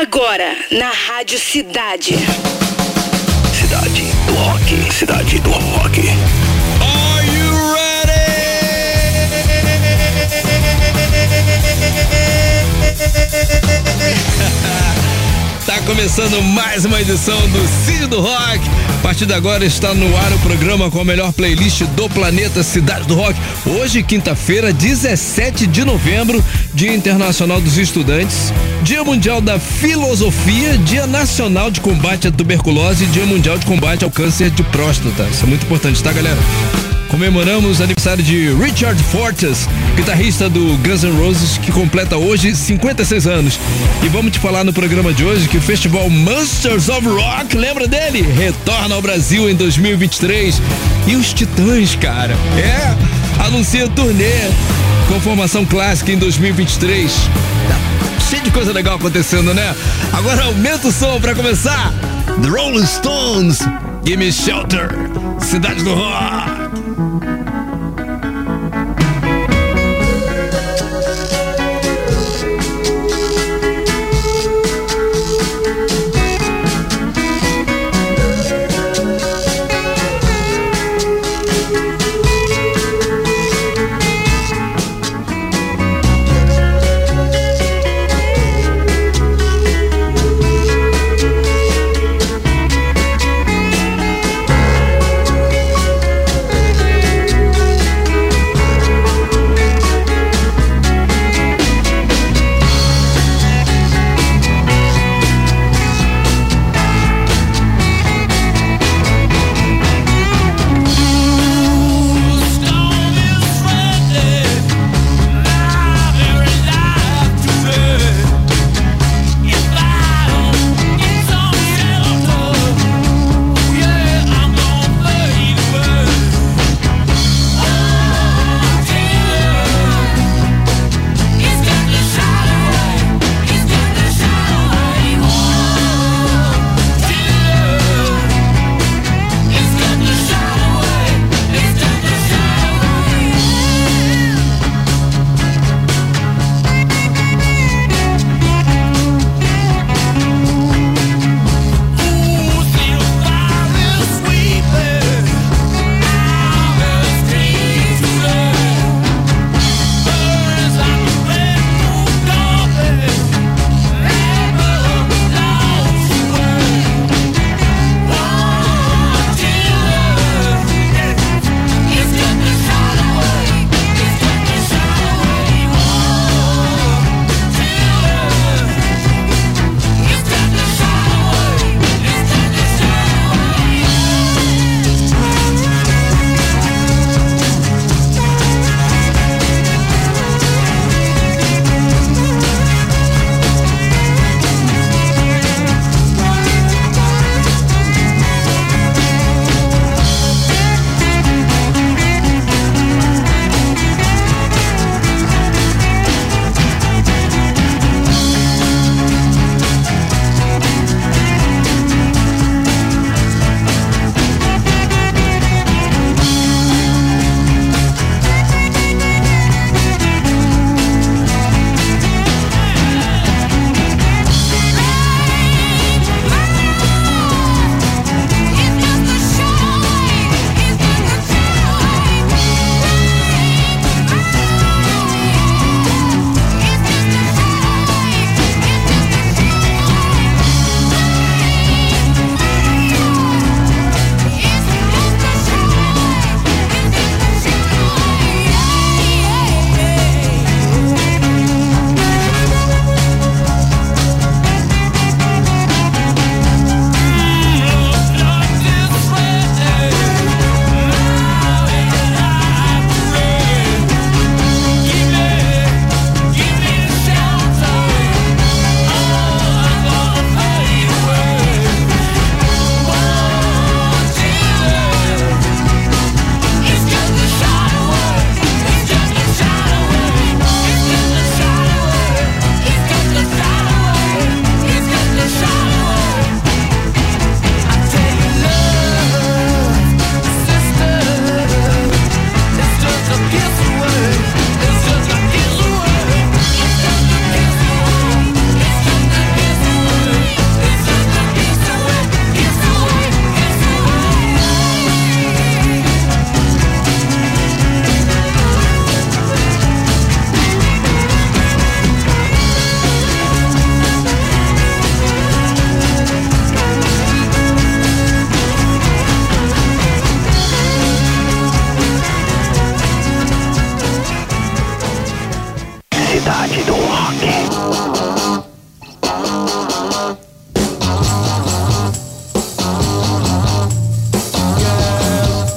Agora, na Rádio Cidade. Cidade do Rock. Cidade do Rock. Começando mais uma edição do Cid do Rock. A partir de agora está no ar o programa com a melhor playlist do planeta Cidade do Rock. Hoje, quinta-feira, 17 de novembro, Dia Internacional dos Estudantes, Dia Mundial da Filosofia, Dia Nacional de Combate à Tuberculose e Dia Mundial de Combate ao Câncer de Próstata. Isso é muito importante, tá, galera? Comemoramos aniversário de Richard Fortes, guitarrista do Guns N' Roses, que completa hoje 56 anos. E vamos te falar no programa de hoje que o festival Monsters of Rock, lembra dele? Retorna ao Brasil em 2023. E os Titãs, cara, é, anuncia turnê com formação clássica em 2023. Tá cheio de coisa legal acontecendo, né? Agora aumenta o som para começar. The Rolling Stones, Gimme Shelter, Cidade do Rock.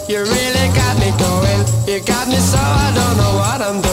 You really got me going. You got me so I don't know what I'm doing.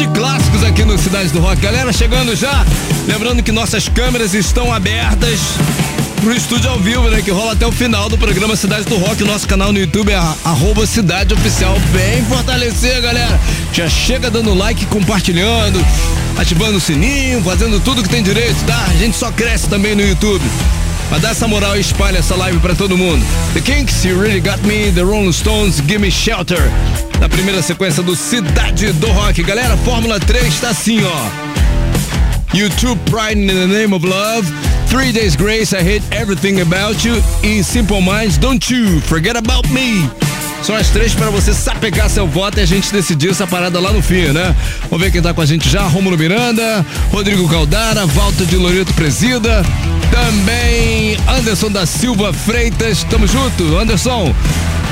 De clássicos aqui no Cidade do Rock. Galera, chegando já. Lembrando que nossas câmeras estão abertas pro estúdio ao vivo, né? Que rola até o final do programa Cidade do Rock. Nosso canal no YouTube é arroba Cidade Oficial. Bem fortalecer, galera. Já chega dando like, compartilhando, ativando o sininho, fazendo tudo que tem direito, tá? A gente só cresce também no YouTube. Mas dá essa moral e espalha essa live pra todo mundo. The Kinks, You Really Got Me, The Rolling Stones, Give Me Shelter. Na primeira sequência do Cidade do Rock. Galera, Fórmula 3 tá assim, ó. YouTube Pride in the Name of Love, Three Days Grace, I Hate Everything About You e Simple Minds, Don't You Forget About Me. São as três para você sapecar seu voto e a gente decidir essa parada lá no fim, né? Vamos ver quem tá com a gente já: Rômulo Miranda, Rodrigo Caldara, Walter de Loreto Presida, também Anderson da Silva Freitas. Tamo junto, Anderson.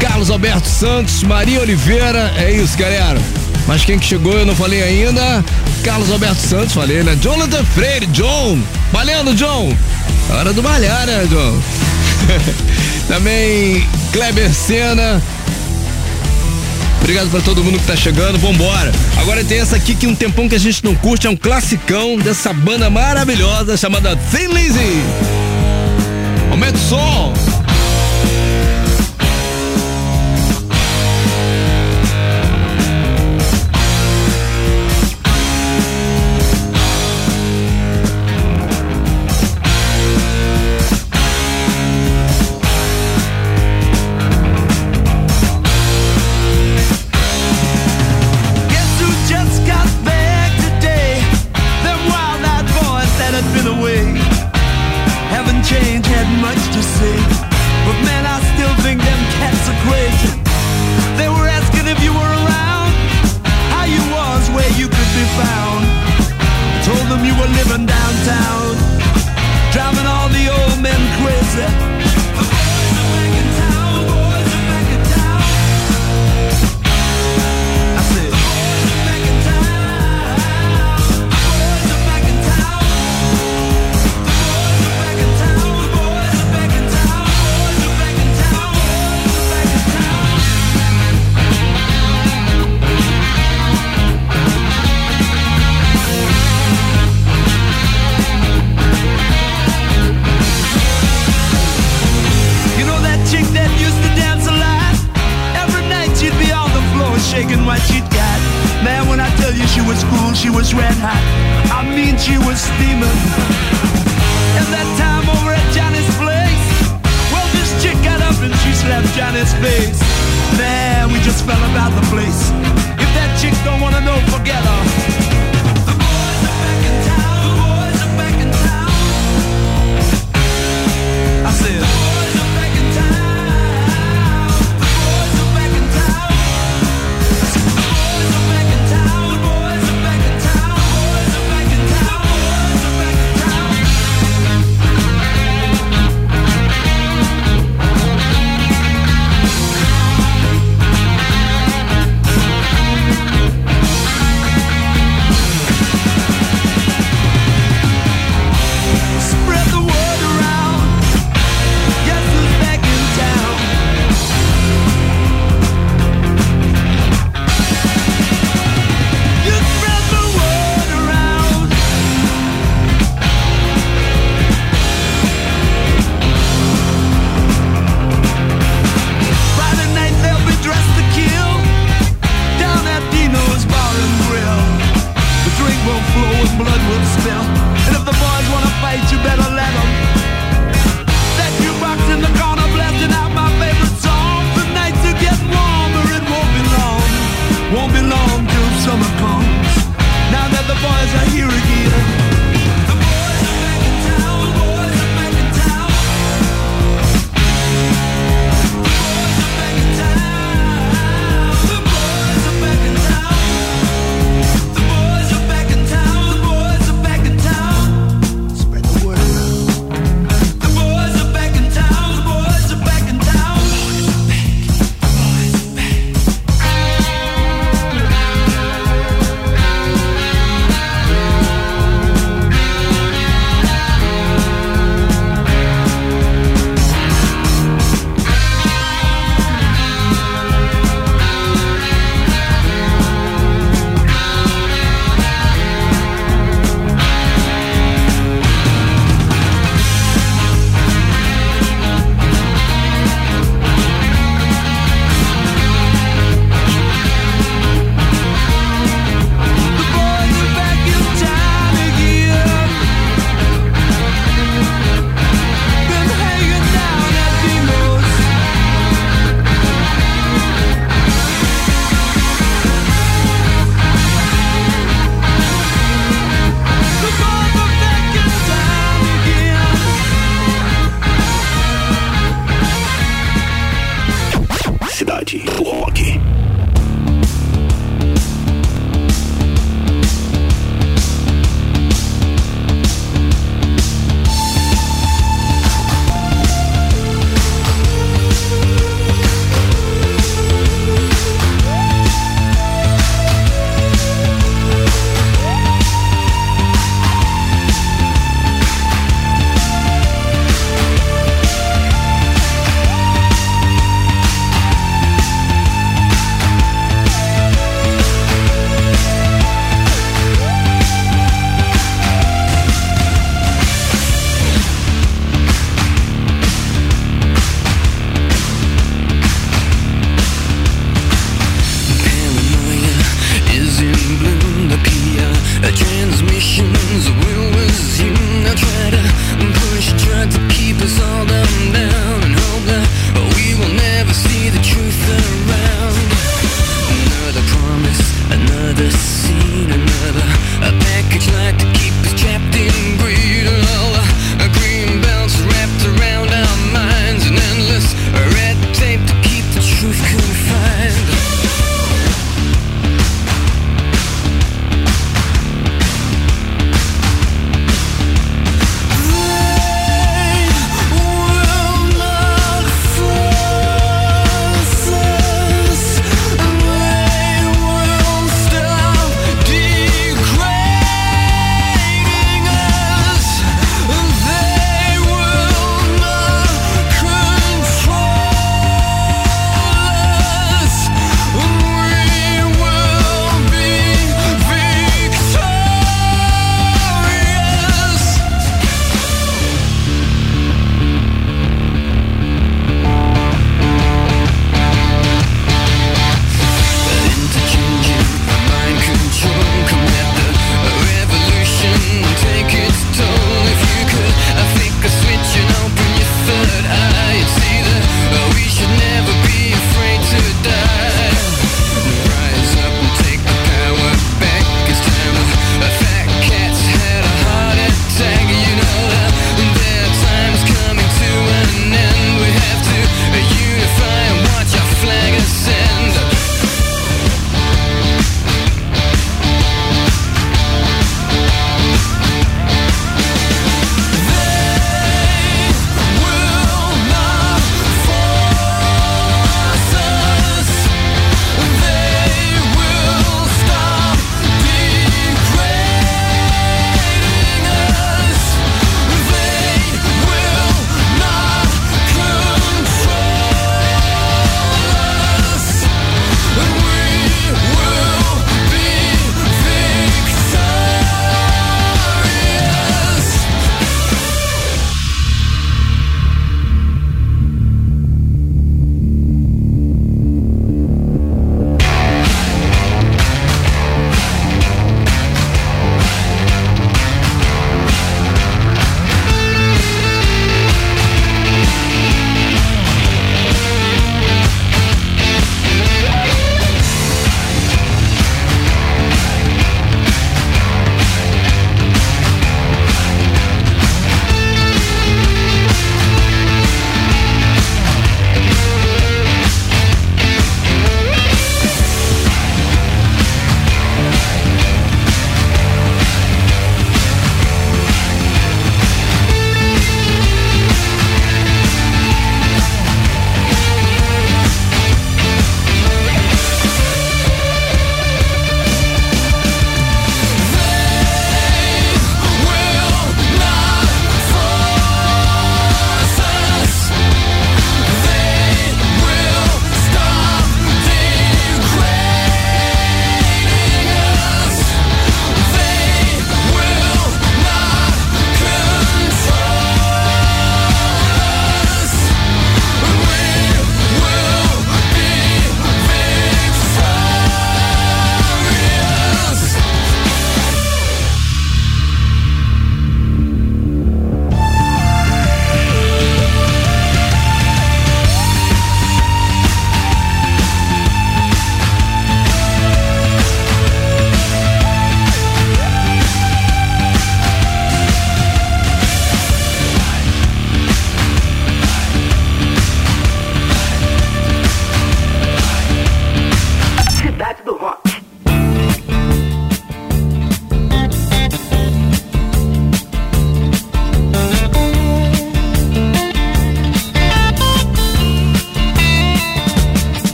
Carlos Alberto Santos, Maria Oliveira. É isso, galera. Mas quem que chegou eu não falei ainda. Carlos Alberto Santos, falei, né? Jonathan Freire, John. Valendo, John. Hora do malhar, né, John? Também Kleber Sena. Obrigado pra todo mundo que tá chegando, vambora. Agora tem essa aqui que um tempão que a gente não curte, é um classicão dessa banda maravilhosa chamada Thin Lizzy. Aumenta o som.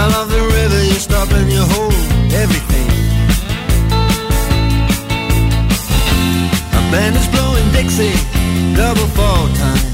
The river, you stop and you hold everything. A band is blowing Dixie, double fall time.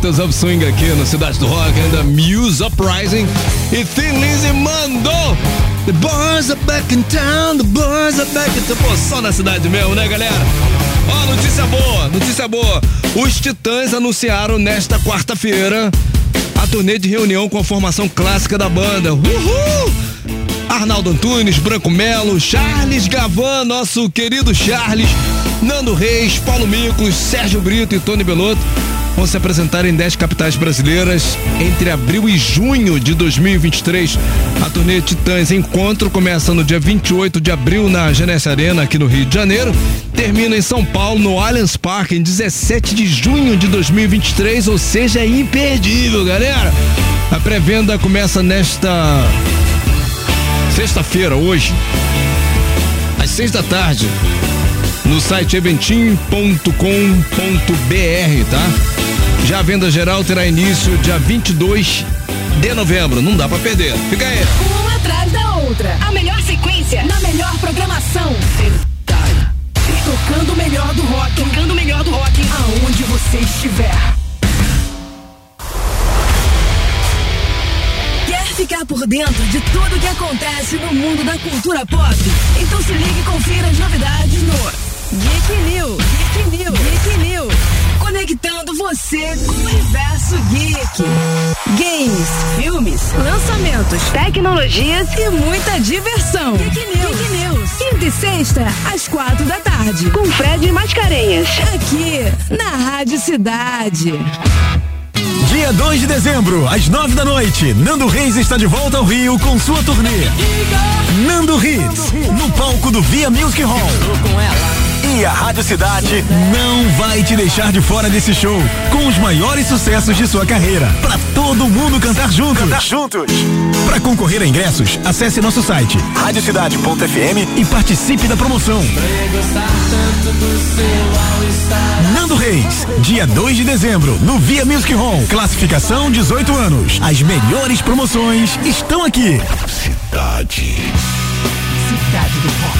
Sultans of Swing aqui no Cidade do Rock, ainda Muse Uprising e Thin Lizzy mandou. The boys are back in town, the boys are back in town. Pô, só na cidade mesmo, né, galera? Ó, notícia boa, notícia boa. Os Titãs anunciaram nesta quarta-feira a turnê de reunião com a formação clássica da banda. Uhul! Arnaldo Antunes, Branco Melo, Charles Gavan, nosso querido Charles, Nando Reis, Paulo Micos, Sérgio Brito e Tony Belotto vão se apresentar em 10 capitais brasileiras entre abril e junho de 2023. A turnê Titãs Encontro começa no dia 28 de abril na Genesse Arena, aqui no Rio de Janeiro. Termina em São Paulo, no Allianz Parque, em 17 de junho de 2023, ou seja, é imperdível, galera. A pré-venda começa nesta sexta-feira, hoje, às seis da tarde, no site eventim.com.br, tá? Já a venda geral terá início dia 22 de novembro, não dá pra perder. Fica aí. Uma atrás da outra. A melhor sequência na melhor programação. Tocando o melhor do rock. Tocando o melhor do rock. Aonde você estiver. Ficar por dentro de tudo que acontece no mundo da cultura pop? Então se ligue e confira as novidades no Geek New. Geek New. Geek New. Conectando você com o universo geek. Games, filmes, lançamentos, tecnologias e muita diversão. Geek News. Geek News. Quinta e sexta, às quatro da tarde. Com Fred Mascarenhas. Aqui, na Rádio Cidade. Dia 2 de dezembro, às 9 da noite, Nando Reis está de volta ao Rio com sua turnê. Nando Hits, no palco do Via Music Hall. E a Rádio Cidade não vai te deixar de fora desse show, com os maiores sucessos de sua carreira, para todo mundo cantar juntos. Cantar juntos. Para concorrer a ingressos, acesse nosso site radiocidade.fm e participe da promoção. Nando Reis, dia 2 de dezembro, no Via Music Hall. Classificação 18 anos. As melhores promoções estão aqui. Cidade. Cidade do Rock.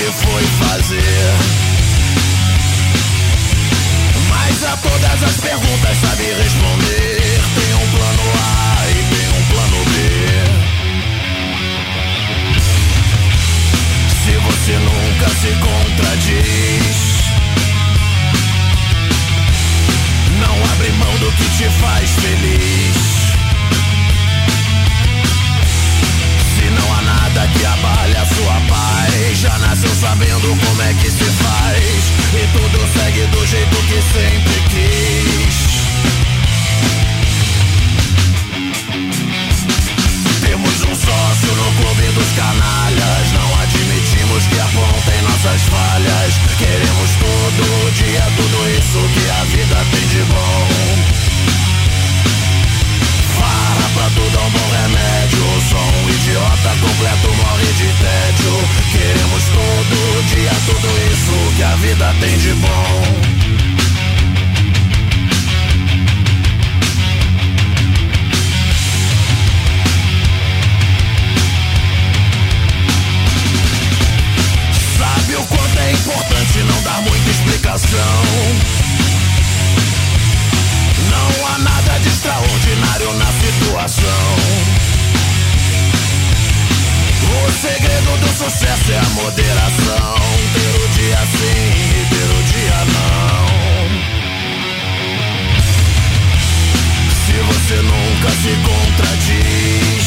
que foi fazer. Mas a todas as perguntas sabe responder. Tem um plano A e tem um plano B. Se você nunca se contradiz. Não abre mão do que te faz feliz. Se não há nada que abale a sua paz já nasceu sabendo como é que se faz. E tudo segue do jeito que sempre quis. Temos um sócio no clube dos canalhas. Não admitimos que apontem nossas falhas. Queremos todo dia tudo isso que a vida tem de bom. Pra tudo é um bom remédio. Só um idiota completo morre de tédio. Queremos todo dia tudo isso que a vida tem de bom. Sabe o quanto é importante não dar muita explicação. Não há nada de extraordinário na situação. O segredo do sucesso é a moderação. Ter o dia sim e ter o dia não. Se você nunca se contradiz.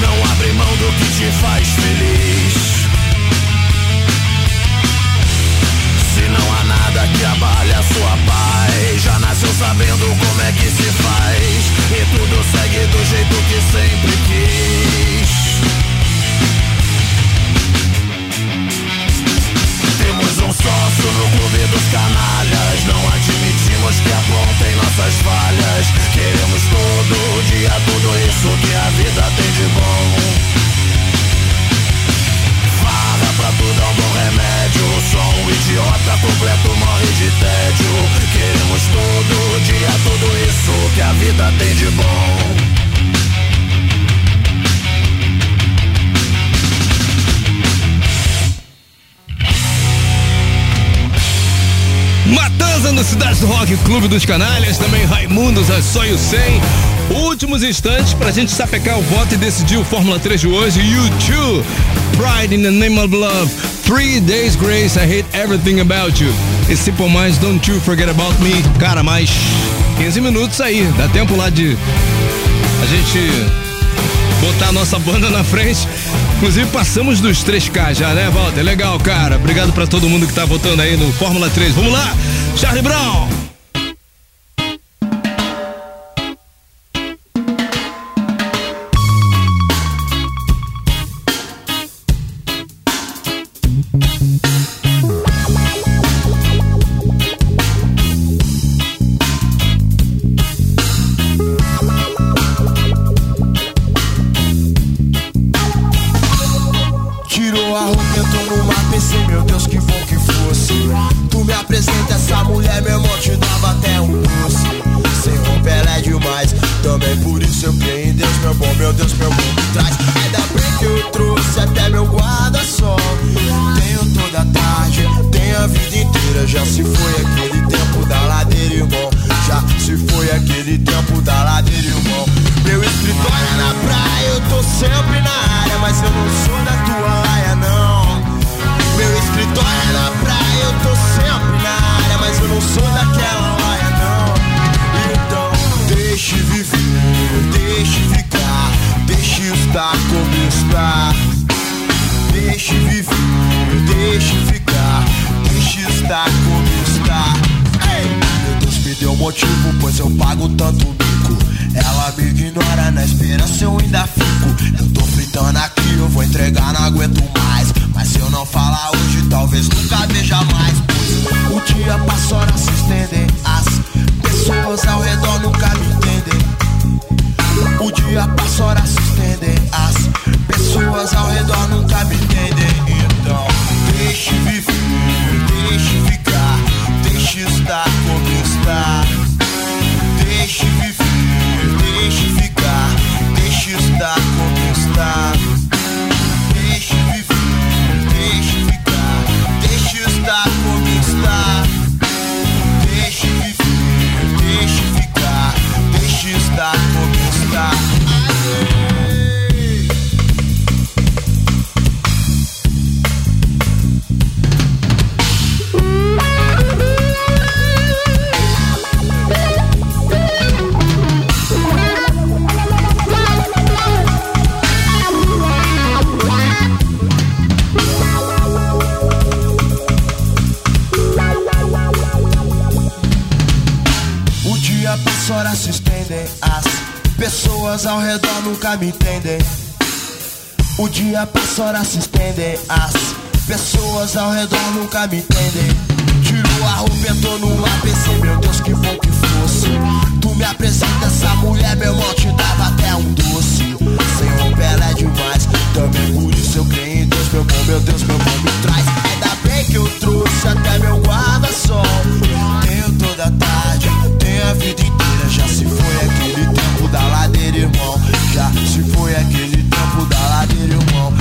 Não abre mão do que te faz feliz. Clube dos Canalhas, também Raimundos, a Sonho 100. Últimos instantes pra gente sapecar o voto e decidir o Fórmula 3 de hoje. You Pride in the Name of Love. Three Days Grace, I Hate Everything About You. E Simple Minds, Don't You Forget About Me. Cara, mais 15 minutos aí. Dá tempo lá de a gente botar a nossa banda na frente. Inclusive passamos dos 3K já, né, Walter? Legal, cara. Obrigado pra todo mundo que tá votando aí no Fórmula 3. Vamos lá, Charlie Brown. Meu bom, meu Deus, meu bom traz. Ainda bem que eu trouxe até meu guarda-sol. Tenho toda a tarde, tenho a vida inteira. Já se foi aquele tempo da ladeira, irmão. Já se foi aquele tempo da ladeira, irmão. Meu escritório é na praia, eu tô sempre na área, mas eu não sou da tua laia, não. Meu escritório é na praia, eu tô sempre na área, mas eu não sou daquela laia, não. Então, deixe viver, deixe ficar, deixe estar como está. Deixe viver, deixe ficar, deixe estar como está. Meu Deus me deu motivo, pois eu pago tanto mico. Ela me ignora, na esperança eu ainda fico. Eu tô fritando aqui, eu vou entregar, não aguento mais. Mas se eu não falar hoje, talvez nunca veja mais. Pois o dia passa, horas se estendem. As pessoas ao redor nunca me entendem. O dia passa, horas se estendem. As pessoas ao redor nunca me entendem. Então, deixe viver, deixe ficar, deixe estar como está. Deixe viver, deixe ficar, deixe estar como está. pessoas ao redor nunca me entendem. O dia passa, horas se estendem. As pessoas ao redor nunca me entendem. Tiro a roupa, entrou no ar, pensei, meu Deus, que bom que fosse. Tu me apresenta essa mulher, meu irmão te dava até um doce. Sem roupa ela é demais, também por isso eu creio em Deus, meu bom, meu Deus, meu bom me traz. Ainda bem que eu trouxe até meu guarda-sol. Tenho toda tarde, tenho a vida inteira, já se foi aqui da ladeira, irmão. Já se foi aquele tempo da ladeira, irmão.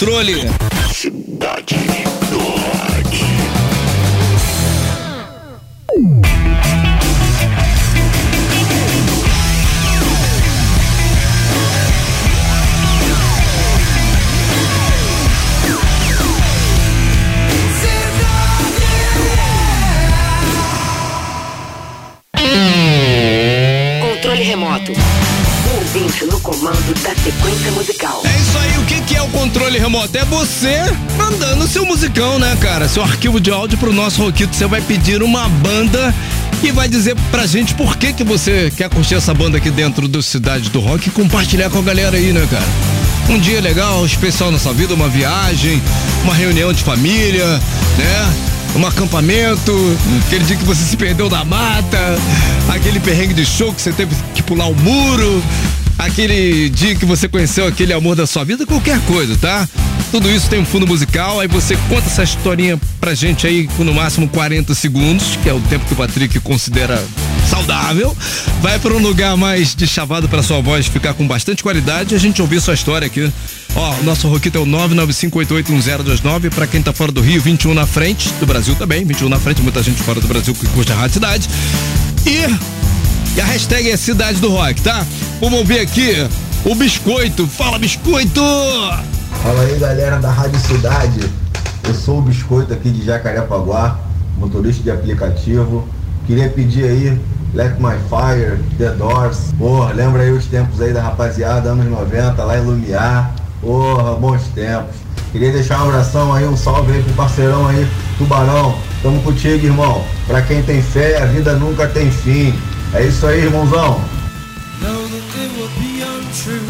controle. Arquivo de áudio pro nosso Roquito. Você vai pedir uma banda e vai dizer pra gente por que, que você quer curtir essa banda aqui dentro do Cidade do Rock e compartilhar com a galera aí, né, cara? Um dia legal, especial na sua vida, uma viagem, uma reunião de família, né? Um acampamento, aquele dia que você se perdeu na mata, aquele perrengue de show que você teve que pular o muro, aquele dia que você conheceu aquele amor da sua vida, qualquer coisa, tá? Tudo isso tem um fundo musical, aí você conta essa historinha pra gente aí com no máximo 40 segundos, que é o tempo que o Patrick considera saudável. Vai para um lugar mais de chavado para sua voz ficar com bastante qualidade e a gente ouvir sua história aqui. Ó, o nosso Roquito é o 995881029 para quem tá fora do Rio, 21 na frente, do Brasil também, 21 na frente, muita gente fora do Brasil que curte a Rádio Cidade. E e a hashtag é Cidade do Rock, tá? Vamos ouvir aqui o Biscoito. Fala, Biscoito! Fala aí galera da Rádio Cidade, eu sou o Biscoito aqui de Jacarepaguá, motorista de aplicativo. Queria pedir aí Let My Fire, The Doors. Porra, lembra aí os tempos aí da rapaziada, anos 90, lá em Lumiar. Porra, bons tempos. Queria deixar um abração aí, um salve aí pro parceirão aí, Tubarão. Tamo contigo, irmão. Pra quem tem fé, a vida nunca tem fim. É isso aí, irmãozão. Know that would be untrue.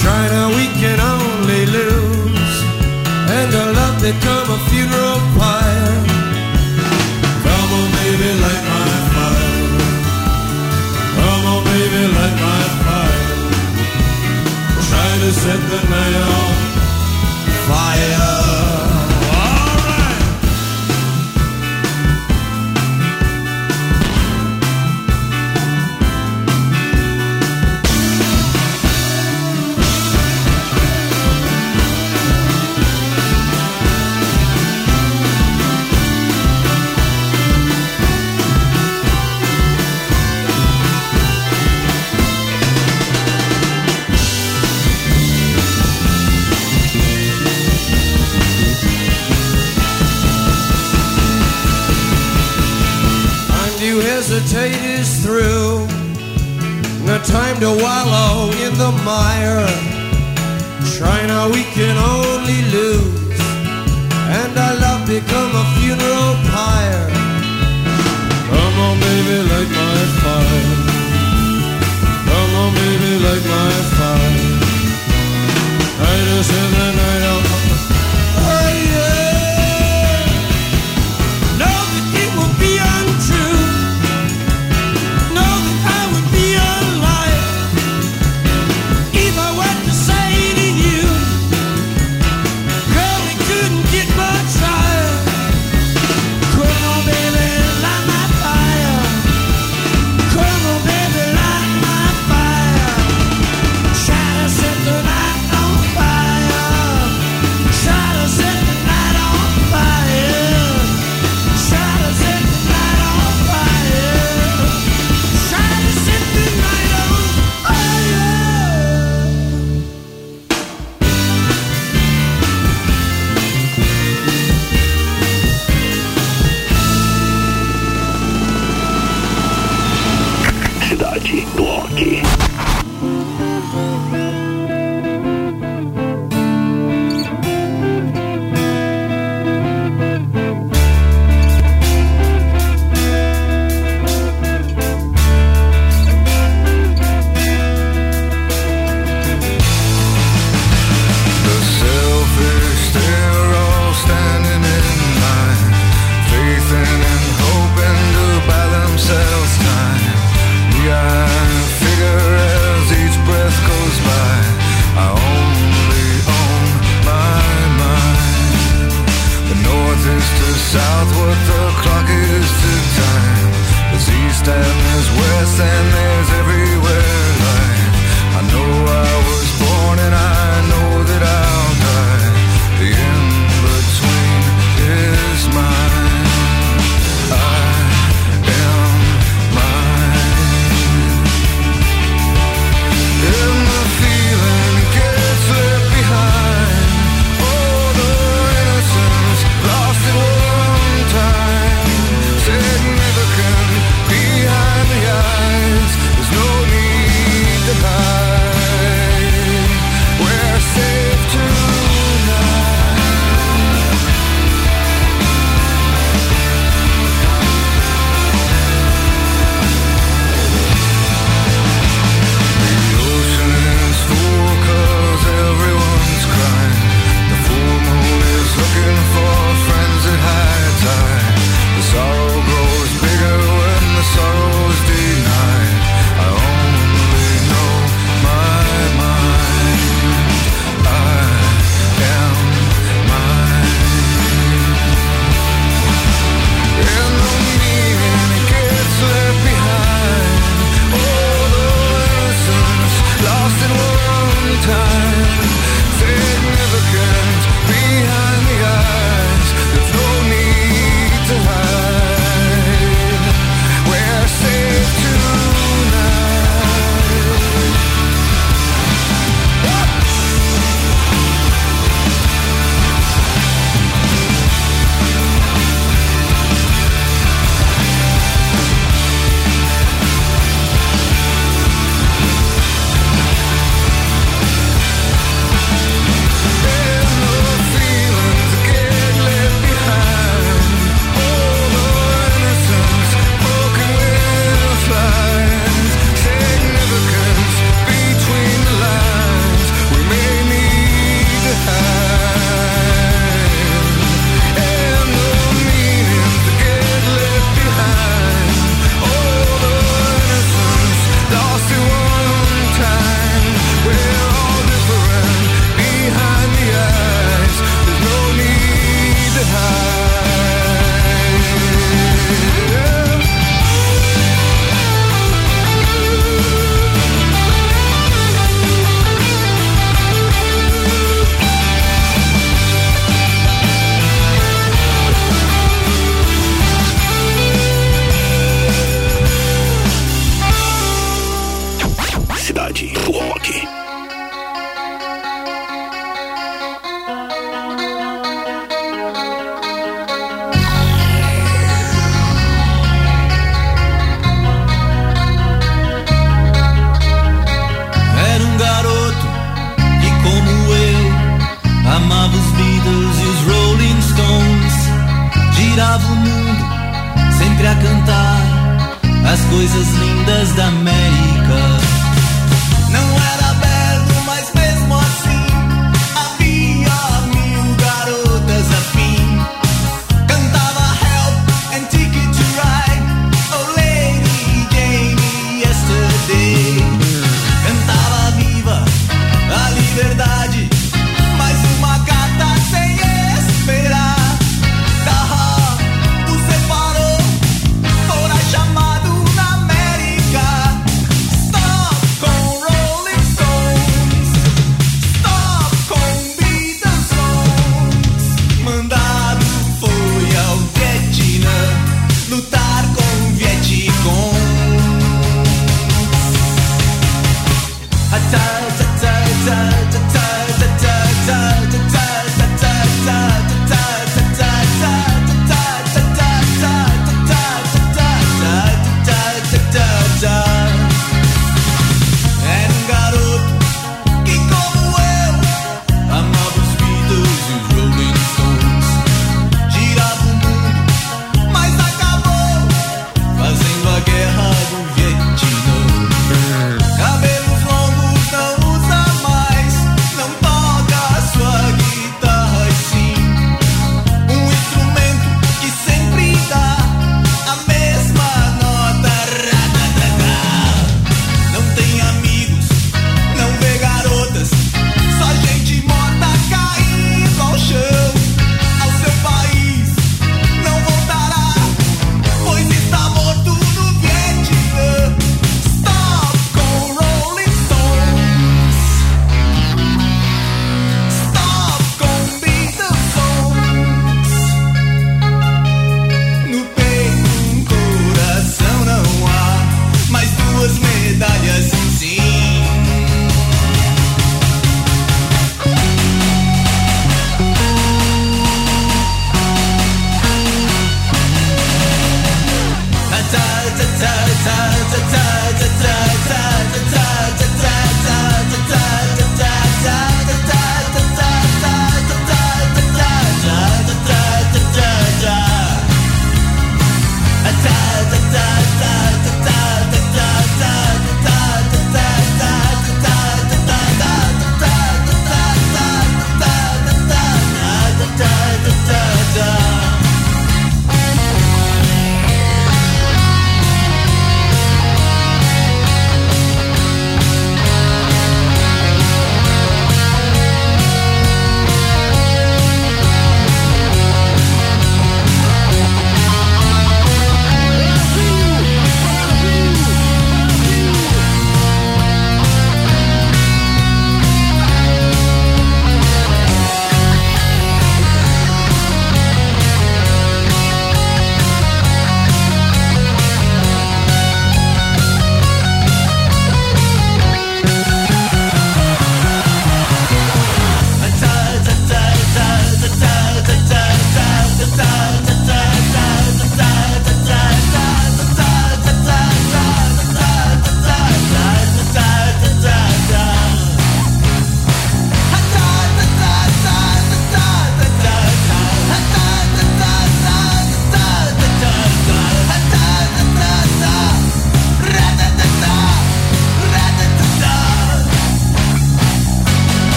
Now, we can only lose. And our love become a funeral pyre. rock. Era um garoto que, como eu, amava os Beatles e os Rolling Stones. Girava o mundo sempre a cantar as coisas lindas da América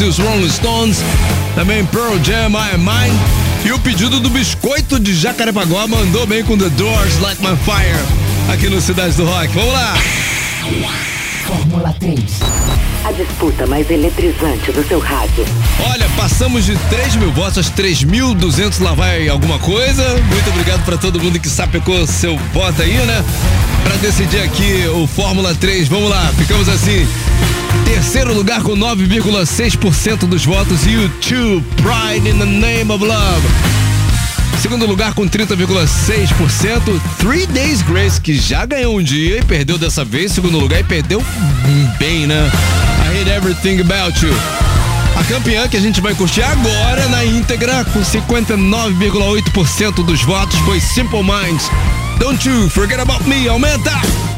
Beatles e os Rolling Stones, também Pearl Jam, I Am Mine. E o pedido do biscoito de Jacarepaguá mandou bem com The Doors, Light My Fire, aqui no Cidade do Rock. Vamos lá! Fórmula 3. A disputa mais eletrizante do seu rádio. Olha, passamos de 3 mil votos a 3.200, lá vai alguma coisa. Muito obrigado pra todo mundo que sapecou seu voto aí, né? Pra decidir aqui o Fórmula 3. Vamos lá, ficamos assim. Terceiro lugar com 9,6% dos votos, YouTube, Pride in the Name of Love. Segundo lugar com 30,6%, Three Days Grace, que já ganhou um dia e perdeu dessa vez, segundo lugar, e perdeu bem, né? I Hate Everything About You. A campeã que a gente vai curtir agora na íntegra, com 59,8% dos votos, foi Simple Minds. Don't You Forget About Me, aumenta!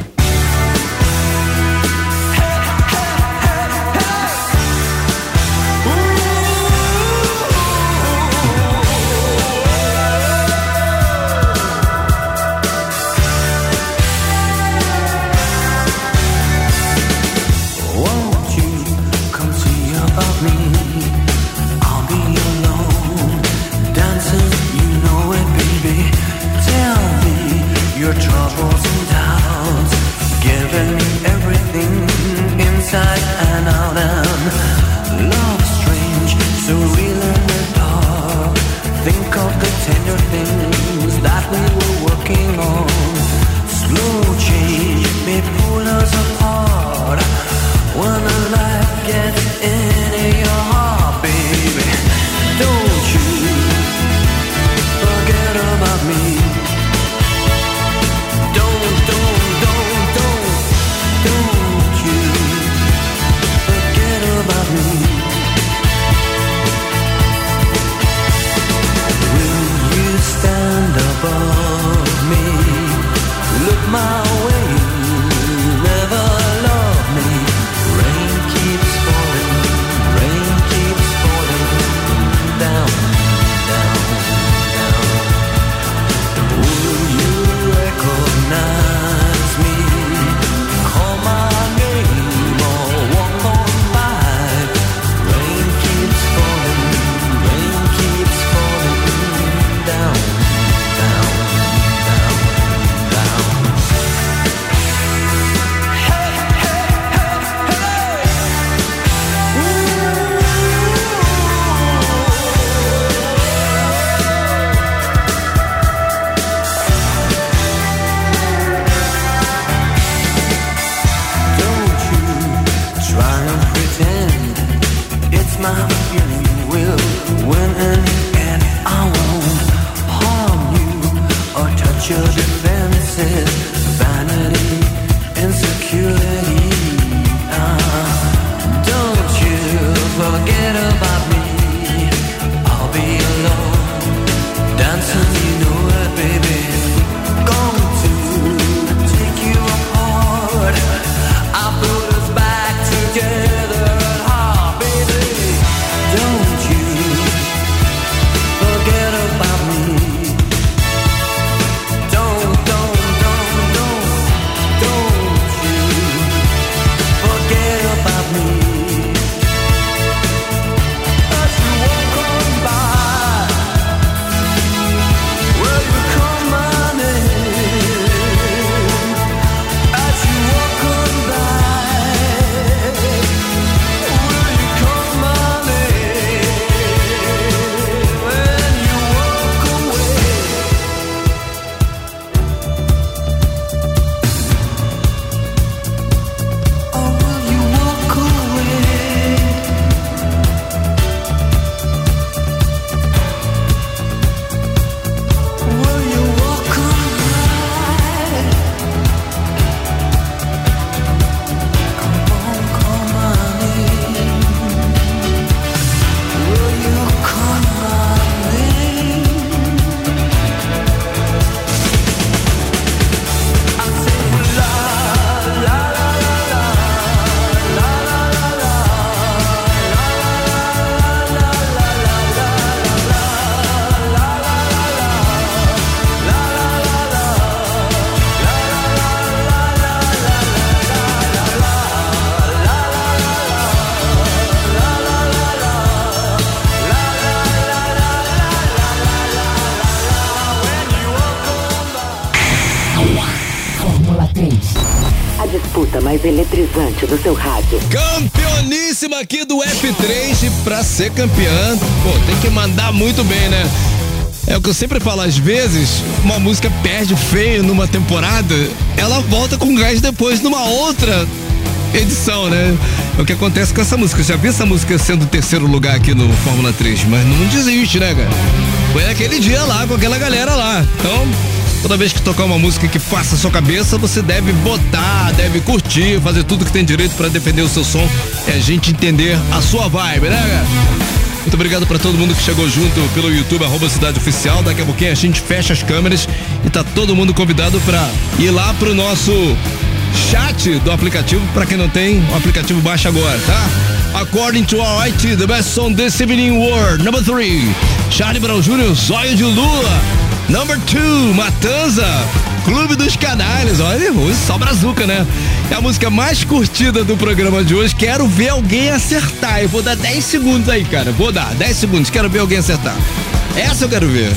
children mais eletrizante do seu rádio. Campeoníssima aqui do F3 e pra ser campeã, pô, tem que mandar muito bem, né? É o que eu sempre falo, às vezes, uma música perde feio numa temporada, ela volta com gás depois numa outra edição, né? É o que acontece com essa música. Eu já vi essa música sendo terceiro lugar aqui no Fórmula 3, mas não desiste, né, cara? Foi aquele dia lá com aquela galera lá. Então, toda vez que tocar uma música que faça sua cabeça, você deve botar, deve curtir, fazer tudo que tem direito pra defender o seu som e a gente entender a sua vibe, né? Muito obrigado pra todo mundo que chegou junto pelo YouTube, arroba Cidade Oficial. Daqui a pouquinho a gente fecha as câmeras e tá todo mundo convidado pra ir lá pro nosso chat do aplicativo. Pra quem não tem, o aplicativo baixa agora, tá? According to our IT, the best song this evening world. Number three, Charlie Brown Jr., Zóio de Lua. Number two, Matanza, Clube dos Canalhas. Olha, só brazuca, né? É a música mais curtida do programa de hoje. Quero ver alguém acertar. Eu vou dar 10 segundos aí, cara. Vou dar 10 segundos. Quero ver alguém acertar. Essa eu quero ver.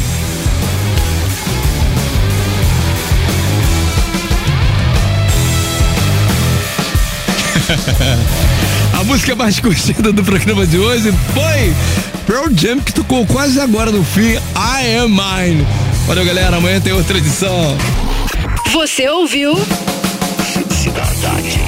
A música mais curtida do programa de hoje foi Pearl Jam, que tocou quase agora no fim, I Am Mine. Valeu, galera. Amanhã tem outra edição. Você ouviu? Cidade